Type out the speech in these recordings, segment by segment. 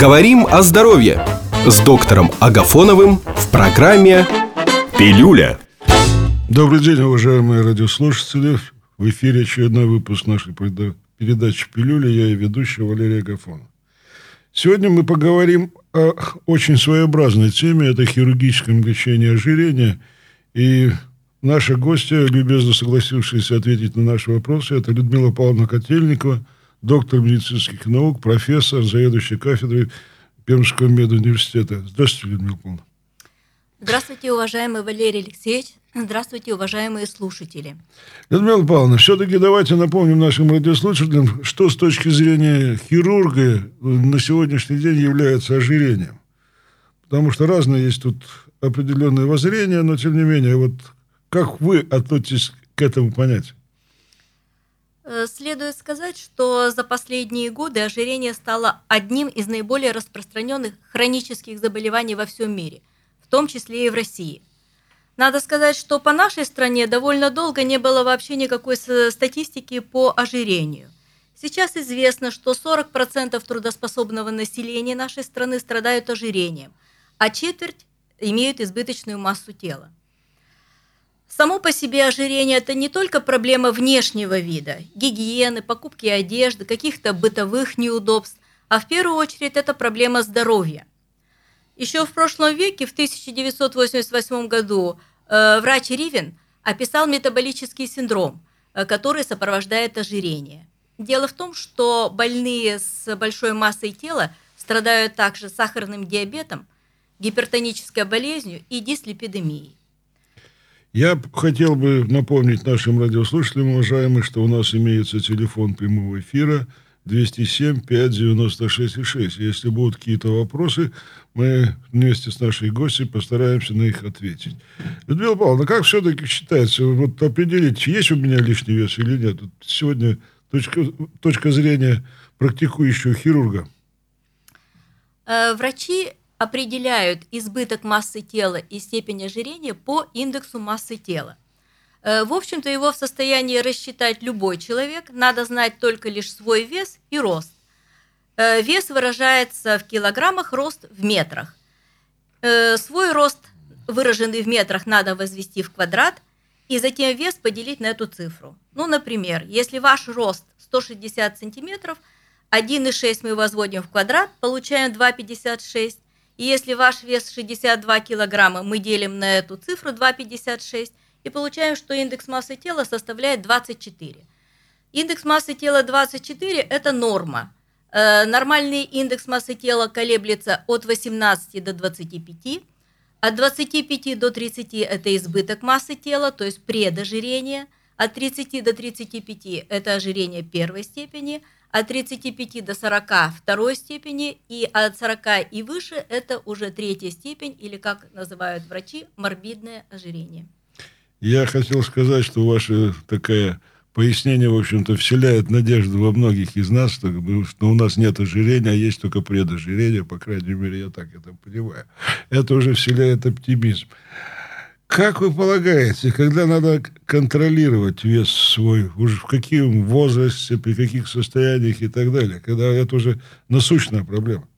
Говорим о здоровье с доктором Агафоновым в программе «Пилюля». Добрый день, уважаемые радиослушатели. В эфире очередной выпуск нашей передачи «Пилюля». Я и ведущий Валерий Агафонов. Сегодня мы поговорим о очень своеобразной теме. Это хирургическом лечении ожирения. И наша гостья, любезно согласившаяся ответить на наши вопросы, это Людмила Павловна Котельникова – доктор медицинских наук, профессор, заведующий кафедрой Пермского медуниверситета. Здравствуйте, Людмила Павловна. Здравствуйте, уважаемый Валерий Алексеевич. Здравствуйте, уважаемые слушатели. Людмила Павловна, все-таки давайте напомним нашим радиослушателям, что с точки зрения хирурга на сегодняшний день является ожирением. Потому что разные есть тут определенные воззрения, но тем не менее, вот как вы относитесь к этому понятию? Э, следует сказать, что за последние годы ожирение стало одним из наиболее распространенных хронических заболеваний во всем мире, в том числе и в России. Надо сказать, что по нашей стране довольно долго не было вообще никакой статистики по ожирению. Сейчас известно, что 40% трудоспособного населения нашей страны страдают ожирением, а четверть имеют избыточную массу тела. Само по себе ожирение – это не только проблема внешнего вида, гигиены, покупки одежды, каких-то бытовых неудобств, а в первую очередь это проблема здоровья. Еще в прошлом веке, в 1988 году, э, врач Ривен описал метаболический синдром, э, который сопровождает ожирение. Дело в том, что больные с большой массой тела страдают также сахарным диабетом, гипертонической болезнью и дислепидемией. Я хотел бы напомнить нашим радиослушателям, уважаемые, что у нас имеется телефон прямого эфира 207-596-6. Если будут какие-то вопросы, мы вместе с нашей гостьей постараемся на них ответить. Людмила Павловна, как все-таки считается, вот определить, есть у меня лишний вес или нет? Сегодня точка, точка зрения практикующего хирурга. Э, врачи определяют избыток массы тела и степень ожирения по индексу массы тела. Э, в общем-то, его в состоянии рассчитать любой человек, надо знать только лишь свой вес и рост. Э, вес выражается в килограммах, рост в метрах. Э, свой рост, выраженный в метрах, надо возвести в квадрат и затем вес поделить на эту цифру. Ну, например, если ваш рост 160 сантиметров, 1,6 мы возводим в квадрат, получаем 2,56, и если ваш вес 62 килограмма, мы делим на эту цифру 2,56 и получаем, что индекс массы тела составляет 24. Индекс массы тела 24 – это норма. Э, нормальный индекс массы тела колеблется от 18 до 25. От 25 до 30 – это избыток массы тела, то есть предожирение. От 30 до 35 – это ожирение первой степени – от 35 до 40 второй степени, и от 40 и выше это уже третья степень, или как называют врачи, морбидное ожирение. Я хотел сказать, что ваше такое пояснение, в общем-то, вселяет надежду во многих из нас, что у нас нет ожирения, а есть только предожирение, по крайней мере, я так это понимаю. Это уже вселяет оптимизм. Как вы полагаете, когда надо контролировать вес свой, уже в каком возрасте, при каких состояниях и так далее, когда это уже насущная проблема?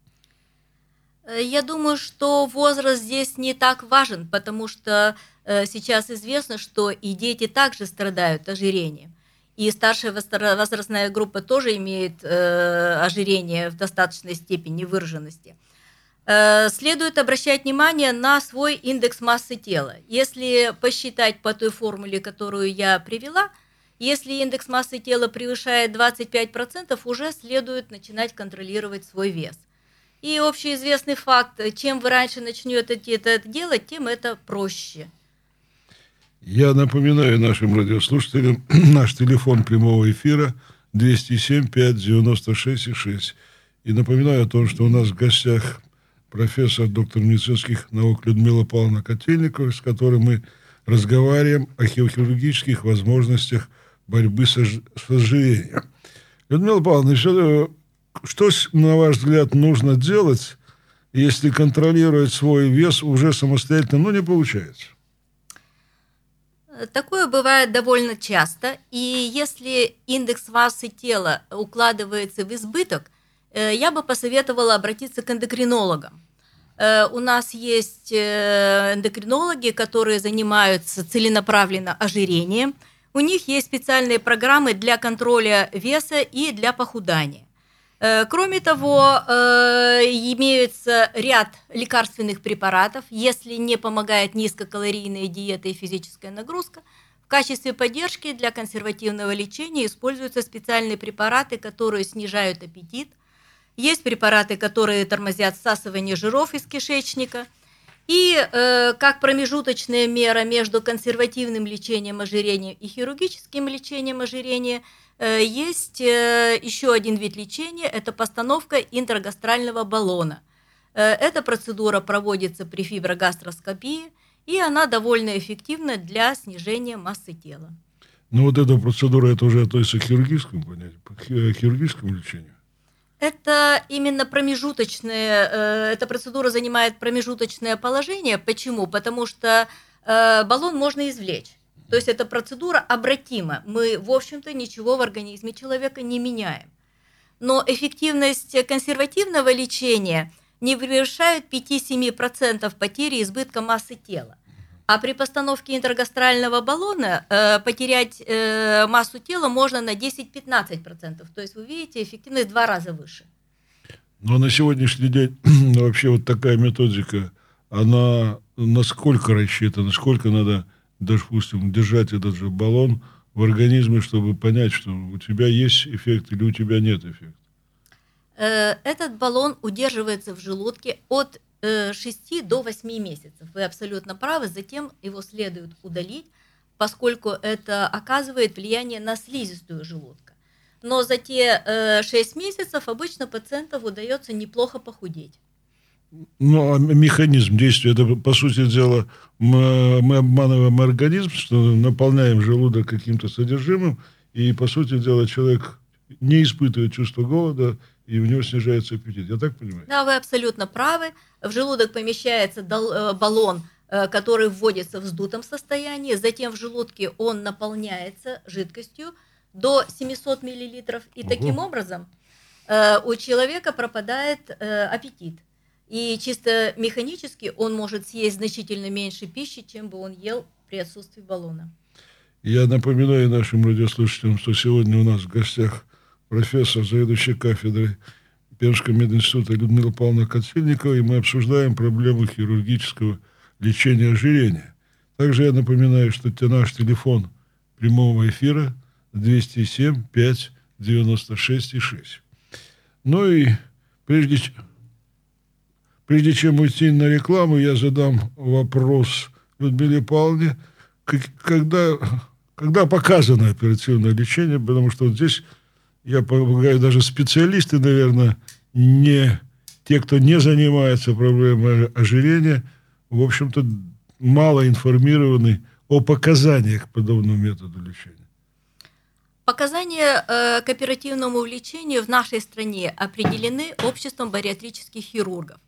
Э, я думаю, что возраст здесь не так важен, потому что э, сейчас известно, что и дети также страдают ожирением. И старшая возрастная группа тоже имеет э, ожирение в достаточной степени выраженности. Э, следует обращать внимание на свой индекс массы тела. Если посчитать по той формуле, которую я привела, если индекс массы тела превышает 25%, уже следует начинать контролировать свой вес. И общеизвестный факт, чем вы раньше начнете это делать, тем это проще. Я напоминаю нашим радиослушателям наш телефон прямого эфира 207 596 6. И напоминаю о том, что у нас в гостях профессор, доктор медицинских наук Людмила Павловна Котельникова, с которой мы разговариваем о хирургических возможностях борьбы с ожирением. Людмила Павловна, что, что, на ваш взгляд, нужно делать, если контролировать свой вес уже самостоятельно, ну, не получается? Такое бывает довольно часто, и если индекс массы тела укладывается в избыток – э, я бы посоветовала обратиться к эндокринологам. Э, у нас есть э, эндокринологи, которые занимаются целенаправленно ожирением. У них есть специальные программы для контроля веса и для похудания. Кроме того, имеется ряд лекарственных препаратов, если не помогает низкокалорийная диета и физическая нагрузка – в качестве поддержки для консервативного лечения используются специальные препараты, которые снижают аппетит. Есть препараты, которые тормозят всасывание жиров из кишечника. И э, как промежуточная мера между консервативным лечением ожирения и хирургическим лечением ожирения э, есть э, еще один вид лечения – это постановка интрагастрального баллона. Э, эта процедура проводится при фиброгастроскопии – и она довольно эффективна для снижения массы тела. Ну вот эта процедура, это уже относится к хирургическому понятию, к хирургическому лечению? Это именно промежуточное, э, эта процедура занимает промежуточное положение. Почему? Потому что э, баллон можно извлечь. То есть эта процедура обратима. Мы, в общем-то, ничего в организме человека не меняем. Но эффективность консервативного лечения не превышает 5-7% потери избытка массы тела. А при постановке интергастрального баллона э, потерять э, массу тела можно на 10-15%. То есть вы видите, эффективность в два раза выше. Но на сегодняшний день вообще вот такая методика, она насколько рассчитана, насколько надо, допустим, держать этот же баллон в организме, чтобы понять, что у тебя есть эффект или у тебя нет эффекта? Э, этот баллон удерживается в желудке от 6 э, до 8 месяцев. Вы абсолютно правы, затем его следует удалить, поскольку это оказывает влияние на слизистую желудка. Но за те 6 э, месяцев обычно пациентам удается неплохо похудеть. Ну, а механизм действия, это, по сути дела, мы, мы обманываем организм, что наполняем желудок каким-то содержимым, и, по сути дела, человек не испытывает чувство голода, и у него снижается аппетит. Я так понимаю? Да, вы абсолютно правы. В желудок помещается э, баллон, э, который вводится в вздутом состоянии, затем в желудке он наполняется жидкостью до 700 мл, и Ого. таким образом э, у человека пропадает аппетит. И чисто механически он может съесть значительно меньше пищи, чем бы он ел при отсутствии баллона. Я напоминаю нашим радиослушателям, что сегодня у нас в гостях профессор, заведующий кафедрой Пермского мединститута Людмила Павловна Коцельникова, и мы обсуждаем проблему хирургического лечения ожирения. Также я напоминаю, что наш телефон прямого эфира 207 5 96 6. Ну и прежде, прежде чем уйти на рекламу, я задам вопрос Людмиле Павловне, когда, когда показано оперативное лечение, потому что вот здесь я полагаю, даже специалисты, наверное, не те, кто не занимается проблемой ожирения, в общем-то, мало информированы о показаниях подобному методу лечения. Показания э, к оперативному лечению в нашей стране определены обществом бариатрических хирургов.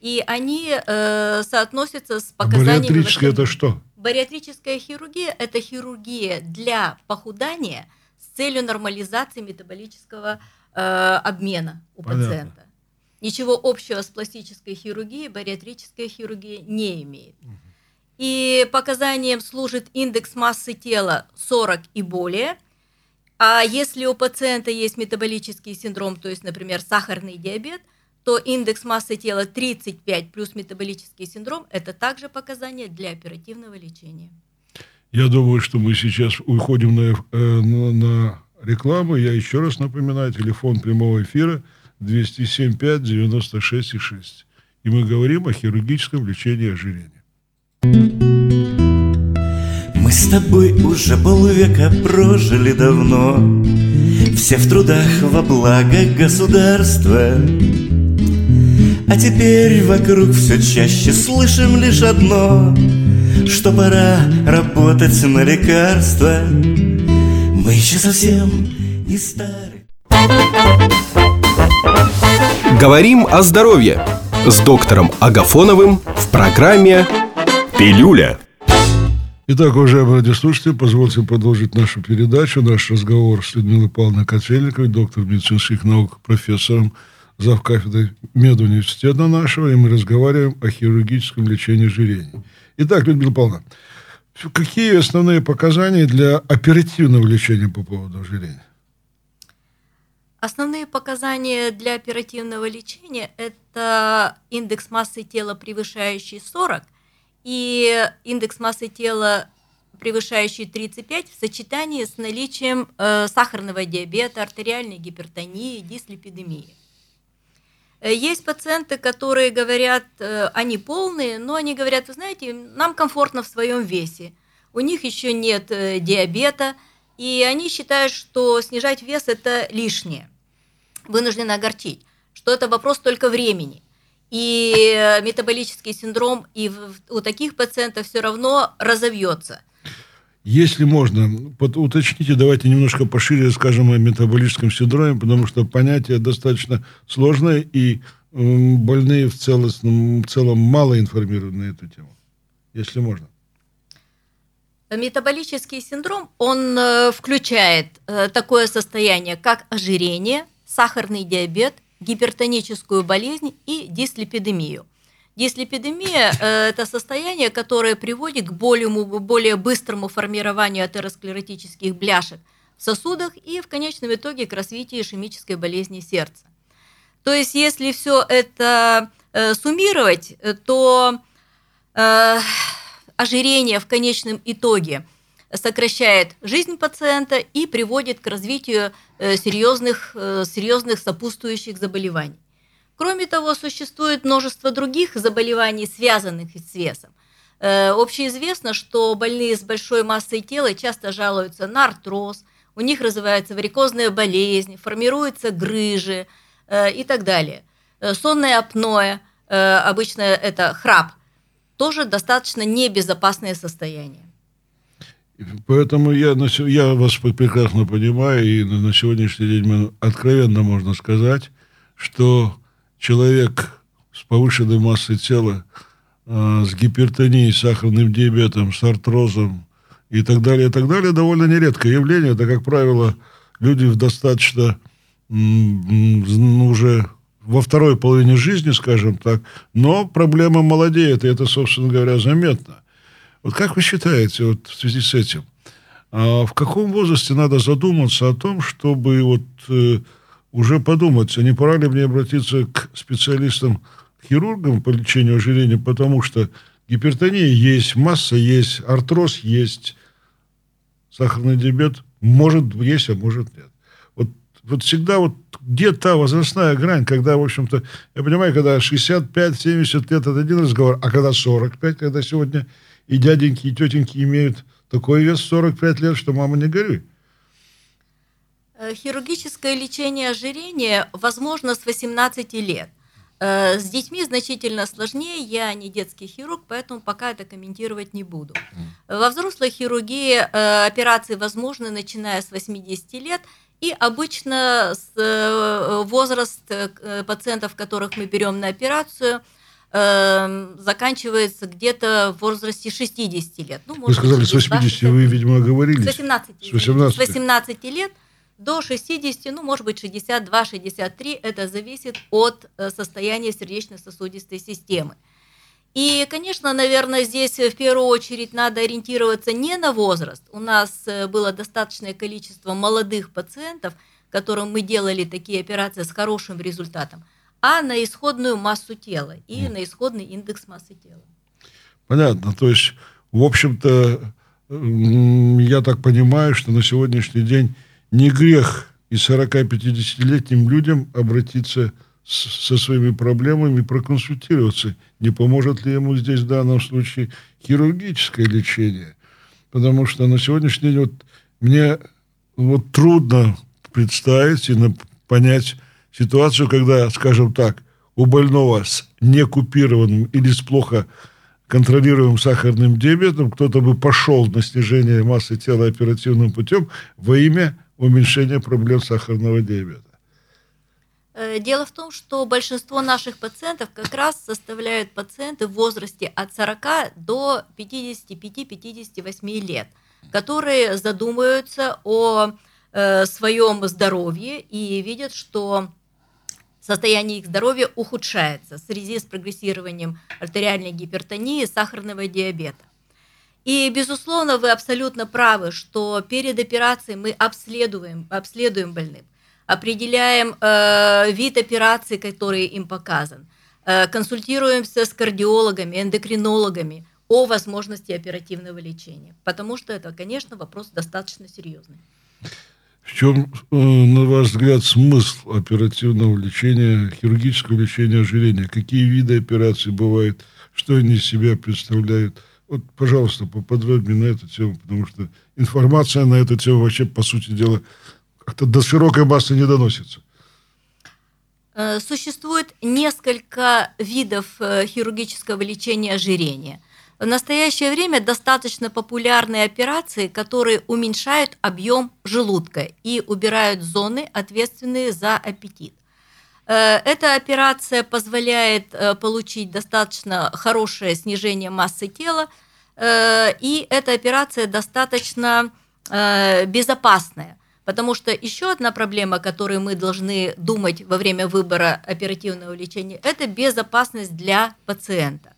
И они э, соотносятся с а показаниями... А бариатрическая это что? Бариатрическая хирургия – это хирургия для похудания – целью нормализации метаболического э, обмена у Понятно. пациента. Ничего общего с пластической хирургией бариатрическая хирургия не имеет. И показанием служит индекс массы тела 40 и более. А если у пациента есть метаболический синдром, то есть, например, сахарный диабет, то индекс массы тела 35 плюс метаболический синдром – это также показания для оперативного лечения. Я думаю, что мы сейчас уходим на, э, на, на рекламу. Я еще раз напоминаю, телефон прямого эфира 207 96 6. И мы говорим о хирургическом лечении ожирения. Мы с тобой уже полвека прожили давно, Все в трудах во благо государства. А теперь вокруг все чаще слышим лишь одно — что пора работать на лекарства. Мы еще совсем не старые. Говорим о здоровье с доктором Агафоновым в программе «Пилюля». Итак, уважаемые радиослушатели, позвольте продолжить нашу передачу, наш разговор с Людмилой Павловной Котельниковой, доктор медицинских наук, профессором зав. кафедры медуниверситета нашего, и мы разговариваем о хирургическом лечении ожирения. Итак, Людмила Павловна, какие основные показания для оперативного лечения по поводу ожирения? Основные показания для оперативного лечения – это индекс массы тела, превышающий 40, и индекс массы тела, превышающий 35, в сочетании с наличием э, сахарного диабета, артериальной гипертонии, дислепидемии. Э, есть пациенты, которые говорят, э, они полные, но они говорят, вы знаете, нам комфортно в своем весе, у них еще нет э, диабета, и они считают, что снижать вес – это лишнее вынуждены огорчить, что это вопрос только времени. И метаболический синдром и у таких пациентов все равно разовьется. Если можно, уточните, давайте немножко пошире скажем о метаболическом синдроме, потому что понятие достаточно сложное, и больные в, целостном, в целом мало информированы на эту тему. Если можно. Метаболический синдром, он э, включает э, такое состояние, как ожирение, сахарный диабет, гипертоническую болезнь и дислепидемию. Дислепидемия э, – это состояние, которое приводит к более, более быстрому формированию атеросклеротических бляшек в сосудах и в конечном итоге к развитию ишемической болезни сердца. То есть, если все это э, суммировать, то э, ожирение в конечном итоге – сокращает жизнь пациента и приводит к развитию э, серьезных, э, серьезных сопутствующих заболеваний. Кроме того, существует множество других заболеваний, связанных с весом. Э, общеизвестно, что больные с большой массой тела часто жалуются на артроз, у них развивается варикозная болезнь, формируются грыжи и так далее. Сонное апноэ, обычно это храп, тоже достаточно небезопасное состояние. Поэтому я, я вас прекрасно понимаю, и на сегодняшний день мы откровенно можно сказать, что человек с повышенной массой тела, э, с гипертонией, сахарным диабетом, с артрозом и так далее, и так далее, довольно нередкое явление. Это, как правило, люди в достаточно ну, уже во второй половине жизни, скажем так, но проблема молодеет, и это, собственно говоря, заметно. Вот как вы считаете, вот в связи с этим, а в каком возрасте надо задуматься о том, чтобы вот э, уже подумать, а не пора ли мне обратиться к специалистам-хирургам по лечению ожирения, потому что гипертония есть, масса есть, артроз есть, сахарный диабет может есть, а может нет. Вот, вот всегда вот где та возрастная грань, когда, в общем-то, я понимаю, когда 65-70 лет, это один разговор, а когда 45, когда сегодня и дяденьки, и тетеньки имеют такой вес 45 лет, что мама не горюй. Э, хирургическое лечение ожирения возможно с 18 лет. Э, с детьми значительно сложнее, я не детский хирург, поэтому пока это комментировать не буду. Во взрослой хирургии э, операции возможны, начиная с 80 лет, и обычно возраст пациентов, которых мы берем на операцию – Эм, заканчивается где-то в возрасте 60 лет. Ну, вы сказали, с 80, вы, видимо, говорили. С 18, с 18. С 18 лет до 60, ну, может быть, 62-63, это зависит от э, состояния сердечно-сосудистой системы. И, конечно, наверное, здесь в первую очередь надо ориентироваться не на возраст. У нас э, было достаточное количество молодых пациентов, которым мы делали такие операции с хорошим результатом – а на исходную массу тела и на исходный индекс массы тела. Понятно. То есть, в общем-то, я так понимаю, что на сегодняшний день не грех и 40-50-летним людям обратиться с, со своими проблемами, проконсультироваться, не поможет ли ему здесь в данном случае хирургическое лечение. Потому что на сегодняшний день вот мне вот трудно представить и понять, ситуацию, когда, скажем так, у больного с некупированным или с плохо контролируемым сахарным диабетом кто-то бы пошел на снижение массы тела оперативным путем во имя уменьшения проблем сахарного диабета. Э, дело в том, что большинство наших пациентов как раз составляют пациенты в возрасте от 40 до 55-58 лет, которые задумываются о э, своем здоровье и видят, что состояние их здоровья ухудшается в связи с прогрессированием артериальной гипертонии и сахарного диабета. И, безусловно, вы абсолютно правы, что перед операцией мы обследуем, обследуем больных, определяем э, вид операции, который им показан, э, консультируемся с кардиологами, эндокринологами о возможности оперативного лечения, потому что это, конечно, вопрос достаточно серьезный. В чем, э, на ваш взгляд, смысл оперативного лечения, хирургического лечения ожирения? Какие виды операций бывают? Что они из себя представляют? Вот, пожалуйста, поподробнее на эту тему, потому что информация на эту тему вообще, по сути дела, как-то до широкой массы не доносится. Э, существует несколько видов э, хирургического лечения ожирения. В настоящее время достаточно популярные операции, которые уменьшают объем желудка и убирают зоны, ответственные за аппетит. Э, эта операция позволяет э, получить достаточно хорошее снижение массы тела, э, и эта операция достаточно безопасная. Потому что еще одна проблема, о которой мы должны думать во время выбора оперативного лечения, это безопасность для пациента.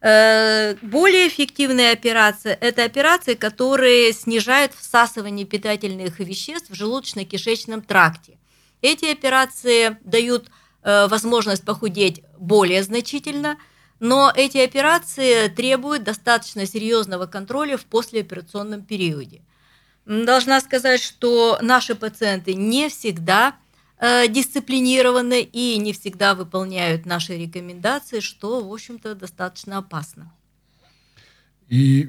Более эффективные операции – это операции, которые снижают всасывание питательных веществ в желудочно-кишечном тракте. Эти операции дают э, возможность похудеть более значительно, но эти операции требуют достаточно серьезного контроля в послеоперационном периоде. Должна сказать, что наши пациенты не всегда э, дисциплинированы и не всегда выполняют наши рекомендации, что, в общем-то, достаточно опасно. И,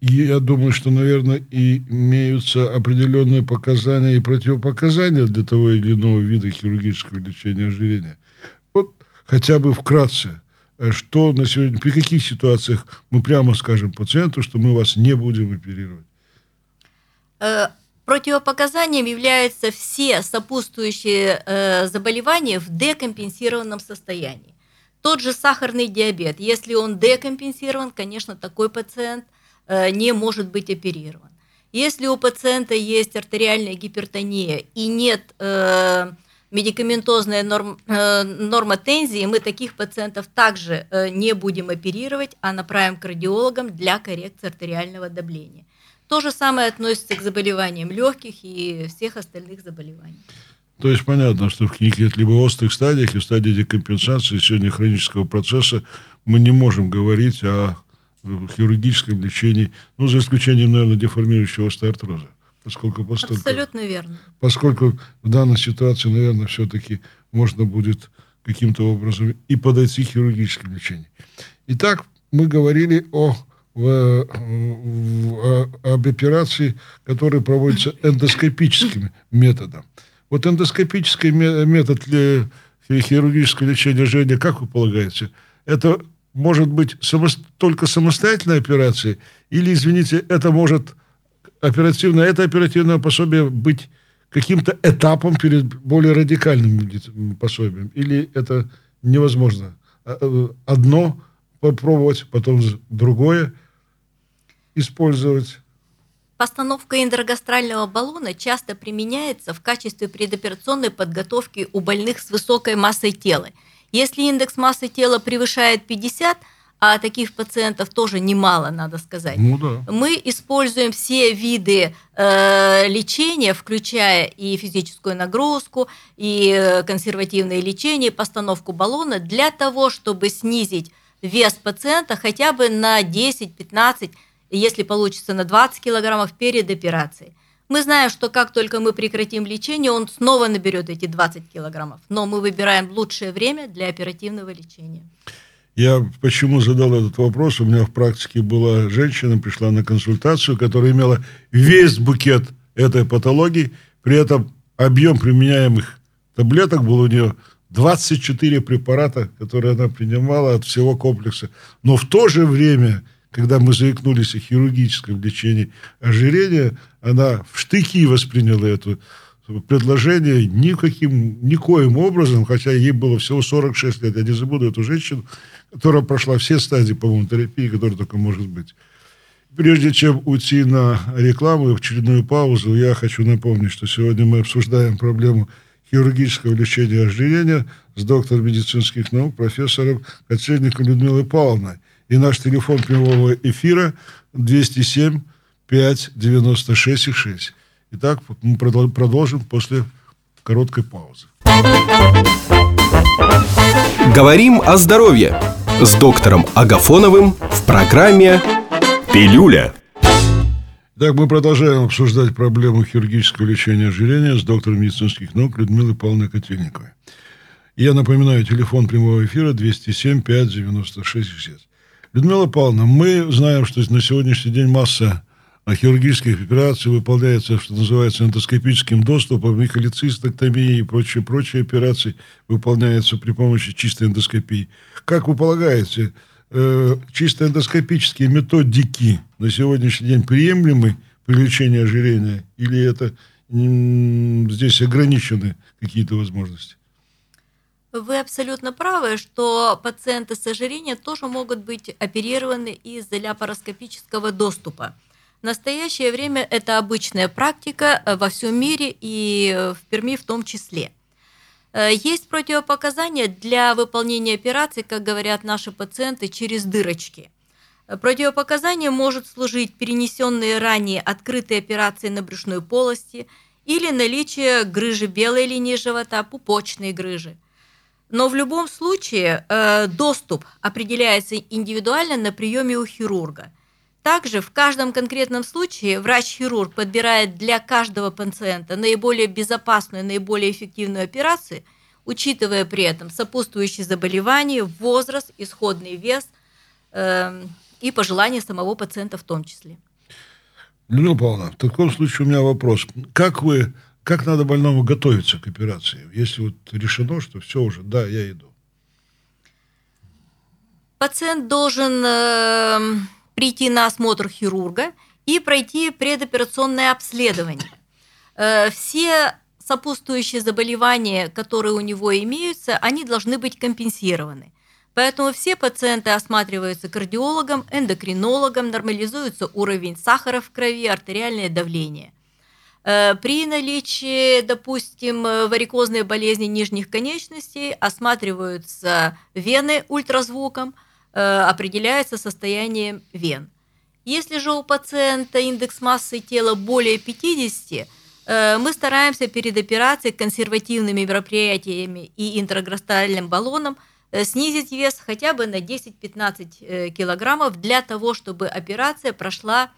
я думаю, что, наверное, и имеются определенные показания и противопоказания для того или иного вида хирургического лечения ожирения. Вот хотя бы вкратце, э, что на сегодня, при каких ситуациях мы прямо скажем пациенту, что мы вас не будем оперировать? Э, противопоказанием являются все сопутствующие э, заболевания в декомпенсированном состоянии. Тот же сахарный диабет, если он декомпенсирован, конечно, такой пациент э, не может быть оперирован. Если у пациента есть артериальная гипертония и нет э, медикаментозной норм, э, мы таких пациентов также э, не будем оперировать, а направим к кардиологам для коррекции артериального давления. То же самое относится к заболеваниям легких и всех остальных заболеваний. То есть понятно, что в каких либо острых стадиях и в стадии декомпенсации сегодня хронического процесса мы не можем говорить о хирургическом лечении, ну, за исключением, наверное, деформирующего остеоартроза. Поскольку, поскольку, Абсолютно верно. Поскольку в данной ситуации, наверное, все-таки можно будет каким-то образом и подойти к хирургическому лечению. Итак, мы говорили о, в, в, об операции, которые проводятся эндоскопическим методом. Вот эндоскопический метод хирургического лечения ожирения, как вы полагаете, это может быть само, только самостоятельная операция или, извините, это может оперативное, это оперативное пособие быть каким-то этапом перед более радикальным пособием? Или это невозможно? А, э, одно попробовать, потом другое использовать? Постановка индрогастрального баллона часто применяется в качестве предоперационной подготовки у больных с высокой массой тела. Если индекс массы тела превышает 50, а таких пациентов тоже немало, надо сказать. Ну, да. Мы используем все виды э, лечения, включая и физическую нагрузку, и э, консервативное лечение, постановку баллона для того, чтобы снизить вес пациента хотя бы на 10-15 если получится на 20 килограммов перед операцией. Мы знаем, что как только мы прекратим лечение, он снова наберет эти 20 килограммов. Но мы выбираем лучшее время для оперативного лечения. Я почему задал этот вопрос? У меня в практике была женщина, пришла на консультацию, которая имела весь букет этой патологии, при этом объем применяемых таблеток был у нее 24 препарата, которые она принимала от всего комплекса. Но в то же время когда мы заикнулись о хирургическом лечении ожирения, она в штыки восприняла это предложение никаким, никоим образом, хотя ей было всего 46 лет. Я не забуду эту женщину, которая прошла все стадии, по-моему, терапии, которая только может быть. Прежде чем уйти на рекламу и очередную паузу, я хочу напомнить, что сегодня мы обсуждаем проблему хирургического лечения ожирения с доктором медицинских наук, профессором Коцельником Людмилой Павловной. И наш телефон прямого эфира 207 5 96 6. Итак, мы продолжим после короткой паузы. Говорим о здоровье с доктором Агафоновым в программе «Пилюля». Так, мы продолжаем обсуждать проблему хирургического лечения ожирения с доктором медицинских наук Людмилой Павловной Котельниковой. Я напоминаю, телефон прямого эфира 207 5 96 60. Людмила Павловна, мы знаем, что на сегодняшний день масса хирургических операций выполняется, что называется, эндоскопическим доступом, и и прочие-прочие операции выполняются при помощи чистой эндоскопии. Как вы полагаете, э, чисто эндоскопические методики на сегодняшний день приемлемы при лечении ожирения, или это здесь ограничены какие-то возможности? Вы абсолютно правы, что пациенты с ожирением тоже могут быть оперированы из ляпароскопического доступа. В настоящее время это обычная практика э, во всем мире и э, в Перми в том числе. Э, есть противопоказания для выполнения операций, как говорят наши пациенты, через дырочки. Противопоказание может служить перенесенные ранее открытые операции на брюшной полости или наличие грыжи белой линии живота, пупочной грыжи. Но в любом случае доступ определяется индивидуально на приеме у хирурга – также в каждом конкретном случае врач-хирург подбирает для каждого пациента наиболее безопасную, наиболее эффективную операцию, учитывая при этом сопутствующие заболевания, возраст, исходный вес э, и пожелания самого пациента в том числе. Людмила Павловна, в таком случае у меня вопрос. Как вы, как надо больному готовиться к операции, если вот решено, что все уже, да, я иду? Пациент должен... Э, прийти на осмотр хирурга и пройти предоперационное обследование. Э, все сопутствующие заболевания, которые у него имеются, они должны быть компенсированы. Поэтому все пациенты осматриваются кардиологом, эндокринологом, нормализуется уровень сахара в крови, артериальное давление. Э, при наличии, допустим, варикозной болезни нижних конечностей осматриваются вены ультразвуком – Э, определяется состоянием вен. Если же у пациента индекс массы тела более 50, э, мы стараемся перед операцией консервативными мероприятиями и интраграстальным баллоном э, снизить вес хотя бы на 10-15 килограммов для того, чтобы операция прошла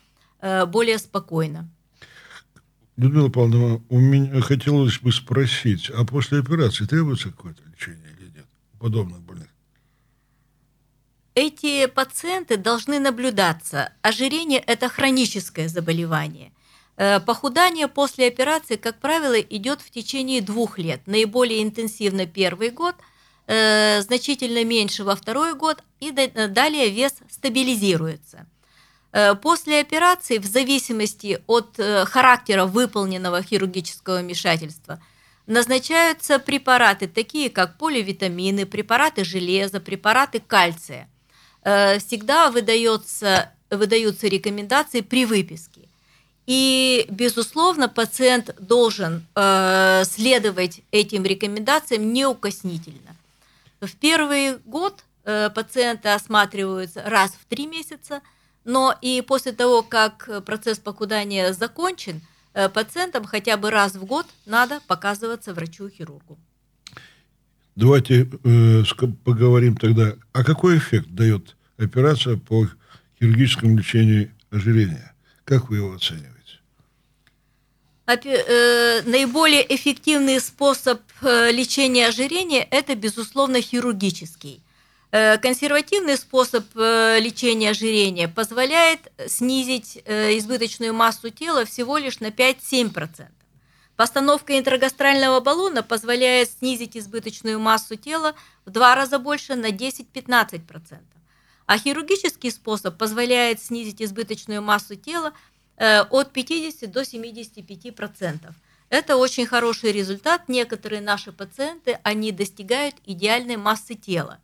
более спокойно. Людмила Павловна, у меня хотелось бы спросить, а после операции требуется какое-то лечение или нет? Подобных больных? эти пациенты должны наблюдаться. Ожирение – это хроническое заболевание. Э, похудание после операции, как правило, идет в течение двух лет. Наиболее интенсивно первый год, э, значительно меньше во второй год, и далее вес стабилизируется. Э, после операции, в зависимости от характера выполненного хирургического вмешательства, назначаются препараты, такие как поливитамины, препараты железа, препараты кальция. Э, всегда выдается, выдаются рекомендации при выписке. И, безусловно, пациент должен э, следовать этим рекомендациям неукоснительно. В первый год э, пациенты осматриваются раз в три месяца, но и после того, как процесс похудания закончен, э, пациентам хотя бы раз в год надо показываться врачу-хирургу. Давайте э, поговорим тогда, а какой эффект дает операция по хирургическому лечению ожирения? Как вы его оцениваете? Э, наиболее эффективный способ э, лечения ожирения – это, безусловно, хирургический. Э, консервативный способ лечения ожирения позволяет снизить избыточную массу тела всего лишь на 5-7%. Постановка интрагастрального баллона позволяет снизить избыточную массу тела в два раза больше на 10-15%. А хирургический способ позволяет снизить избыточную массу тела э, от 50 до 75%. Это очень хороший результат. Некоторые наши пациенты, они достигают идеальной массы тела.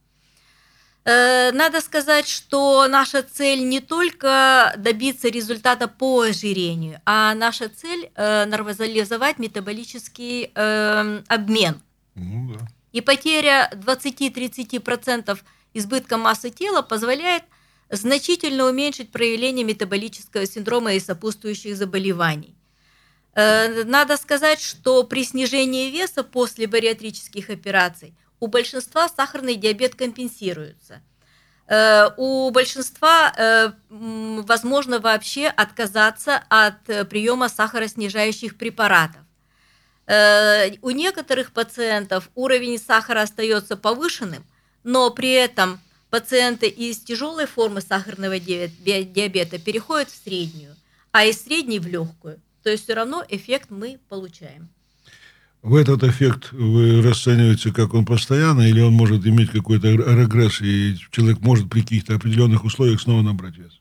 Э, надо сказать, что наша цель не только добиться результата по ожирению, а наша цель э, нормализовать метаболический э, обмен. Ну да. И потеря 20-30% избытка массы тела позволяет значительно уменьшить проявление метаболического синдрома и сопутствующих заболеваний. Надо сказать, что при снижении веса после бариатрических операций – у большинства сахарный диабет компенсируется. Э, у большинства э, возможно вообще отказаться от э, приема сахароснижающих препаратов. У некоторых пациентов уровень сахара остается повышенным, но при этом пациенты из тяжелой формы сахарного диабета переходят в среднюю, а из средней в легкую. То есть все равно эффект мы получаем. В этот эффект вы расцениваете, как он постоянно, или он может иметь какой-то регресс, и человек может при каких-то определенных условиях снова набрать вес?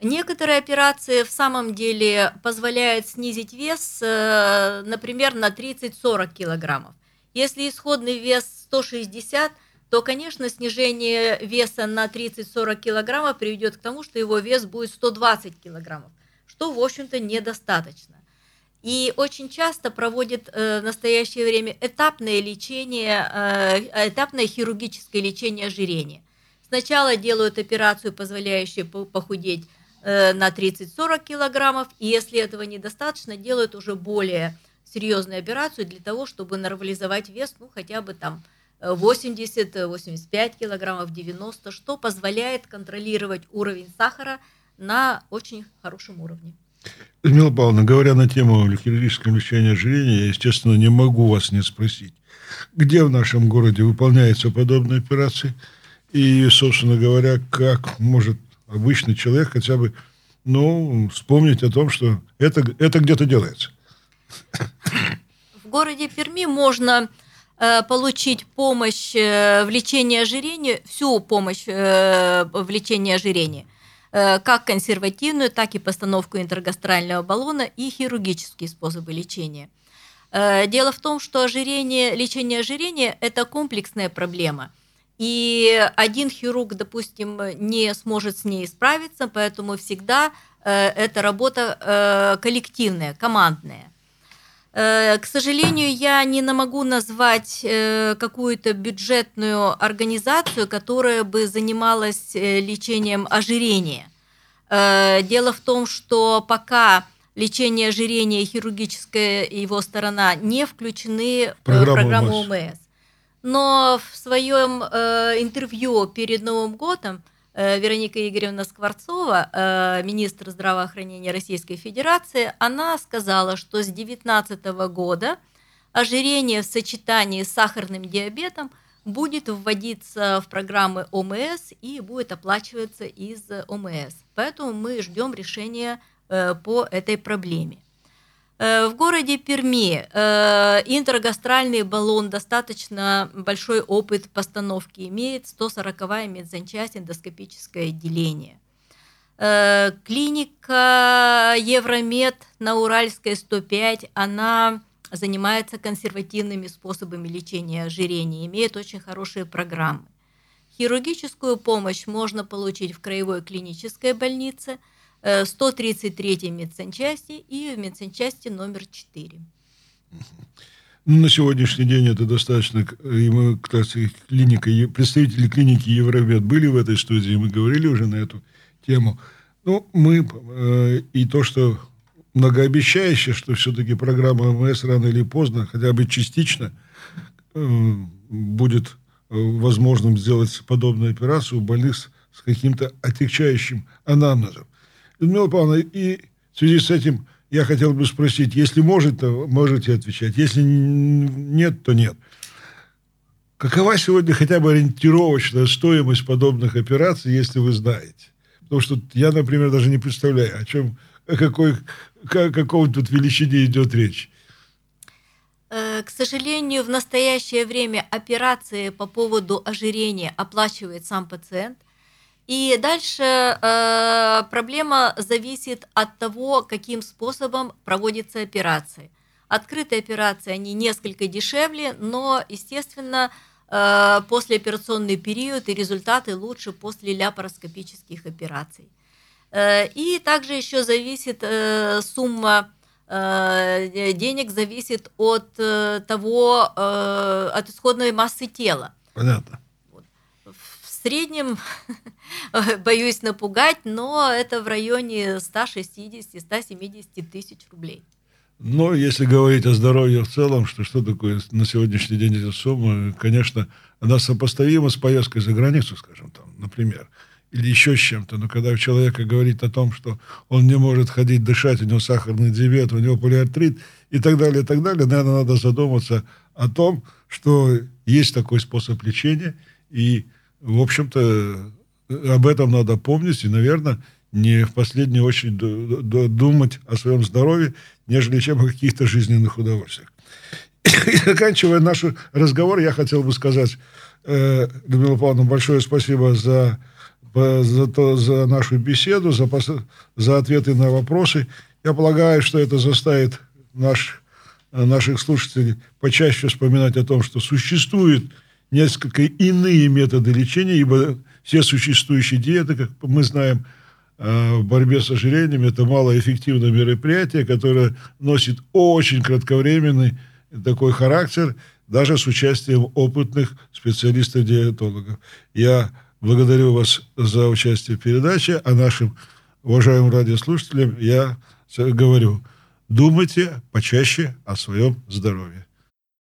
Некоторые операции в самом деле позволяют снизить вес, э, например, на 30-40 килограммов. Если исходный вес 160, то, конечно, снижение веса на 30-40 килограммов приведет к тому, что его вес будет 120 килограммов, что, в общем-то, недостаточно. И очень часто проводят э, в настоящее время этапное лечение, э, этапное хирургическое лечение ожирения. Сначала делают операцию, позволяющую похудеть э, на 30-40 килограммов, и если этого недостаточно, делают уже более серьезную операцию для того, чтобы нормализовать вес, ну, хотя бы там 80-85 килограммов, 90, что позволяет контролировать уровень сахара на очень хорошем уровне. Людмила Павловна, говоря на тему хирургического лечения ожирения, я, естественно, не могу вас не спросить, где в нашем городе выполняются подобные операции, и, собственно говоря, как может обычный человек хотя бы ну, вспомнить о том, что это, это где-то делается. В городе Перми можно э, получить помощь э, в лечении ожирения, всю помощь э, в лечении ожирения – как консервативную, так и постановку интергастрального баллона и хирургические способы лечения. Э, дело в том, что ожирение, лечение ожирения – это комплексная проблема. И один хирург, допустим, не сможет с ней справиться, поэтому всегда э, эта работа коллективная, командная. Э, к сожалению, я не могу назвать э, какую-то бюджетную организацию, которая бы занималась э, лечением ожирения. Дело в том, что пока лечение ожирения и хирургическая его сторона не включены программу в программу ОМС. Но в своем интервью перед Новым годом Вероника Игоревна Скворцова, э, министр здравоохранения Российской Федерации, она сказала, что с 2019 года ожирение в сочетании с сахарным диабетом будет вводиться в программы ОМС и будет оплачиваться из ОМС. Поэтому мы ждем решения э, по этой проблеме. Э, в городе Перми э, интергастральный баллон достаточно большой опыт постановки имеет, 140-я медсанчасть, эндоскопическое отделение. Э, клиника Евромед на Уральской 105, она занимается консервативными способами лечения ожирения, имеет очень хорошие программы. Хирургическую помощь можно получить в краевой клинической больнице – 133 медсанчасти и в медсанчасти номер 4. Ну, на сегодняшний день это достаточно. И мы, кстати, клиника, представители клиники Евромед были в этой студии, мы говорили уже на эту тему. Ну, мы э, и то, что многообещающе, что все-таки программа МС рано или поздно, хотя бы частично, э, будет э, возможным сделать подобную операцию у больных с, с каким-то отягчающим анамнезом. Людмила Павловна, и в связи с этим я хотел бы спросить, если может, то можете отвечать, если нет, то нет. Какова сегодня хотя бы ориентировочная стоимость подобных операций, если вы знаете? Потому что я, например, даже не представляю, о чем, о какой, о каком тут величине идет речь. Э, к сожалению, в настоящее время операции по поводу ожирения оплачивает сам пациент. И дальше э, проблема зависит от того, каким способом проводится операция. Открытые операции, они несколько дешевле, но, естественно, э, послеоперационный период и результаты лучше после ляпароскопических операций. Э, и также еще зависит э, сумма э, денег зависит от э, того, э, от исходной массы тела. Понятно. Среднем, боюсь напугать, но это в районе 160-170 тысяч рублей. Но если говорить о здоровье в целом, что что такое на сегодняшний день эта сумма, конечно, она сопоставима с поездкой за границу, скажем там, например, или еще с чем-то. Но когда у человека говорит о том, что он не может ходить дышать, у него сахарный диабет, у него полиартрит и так далее, и так далее, наверное, надо задуматься о том, что есть такой способ лечения, и, в общем-то, об этом надо помнить, и, наверное, не в последнюю очередь думать о своем здоровье, нежели чем о каких-то жизненных удовольствиях. И заканчивая наш разговор, я хотел бы сказать, э, Людмила Павловна, большое спасибо за, за, то, за нашу беседу, за, за ответы на вопросы. Я полагаю, что это заставит наш, наших слушателей почаще вспоминать о том, что существуют несколько иные методы лечения, ибо все существующие диеты, как мы знаем, Э, в борьбе с ожирением это малоэффективное мероприятие, которое носит очень кратковременный такой характер, даже с участием опытных специалистов-диетологов. Я благодарю вас за участие в передаче, а нашим уважаемым радиослушателям я говорю, думайте почаще о своем здоровье.